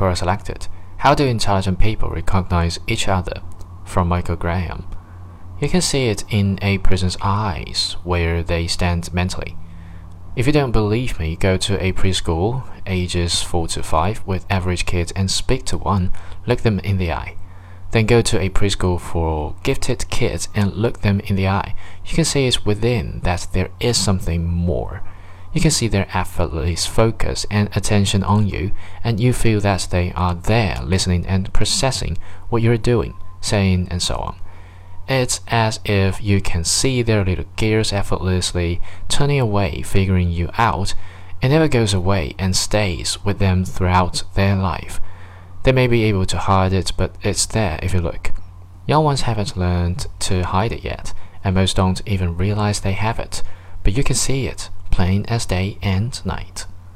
Quora selected. How do intelligent people recognize each other? From Michael Graham. You can see it in a person's eyes, where they stand mentally. If you don't believe me, go to a preschool, ages 4 to 5, with average kids and speak to one, look them in the eye. Then go to a preschool for gifted kids and look them in the eye. You can see it within that there is something more. You can see their effortless focus and attention on you, and you feel that they are there listening and processing what you're doing, saying, and so on. It's as if you can see their little gears effortlessly turning away, figuring you out. It never goes away and stays with them throughout their life. They may be able to hide it, but it's there if you look. Young ones haven't learned to hide it yet, and most don't even realize they have it, but you can see it plain as day and night.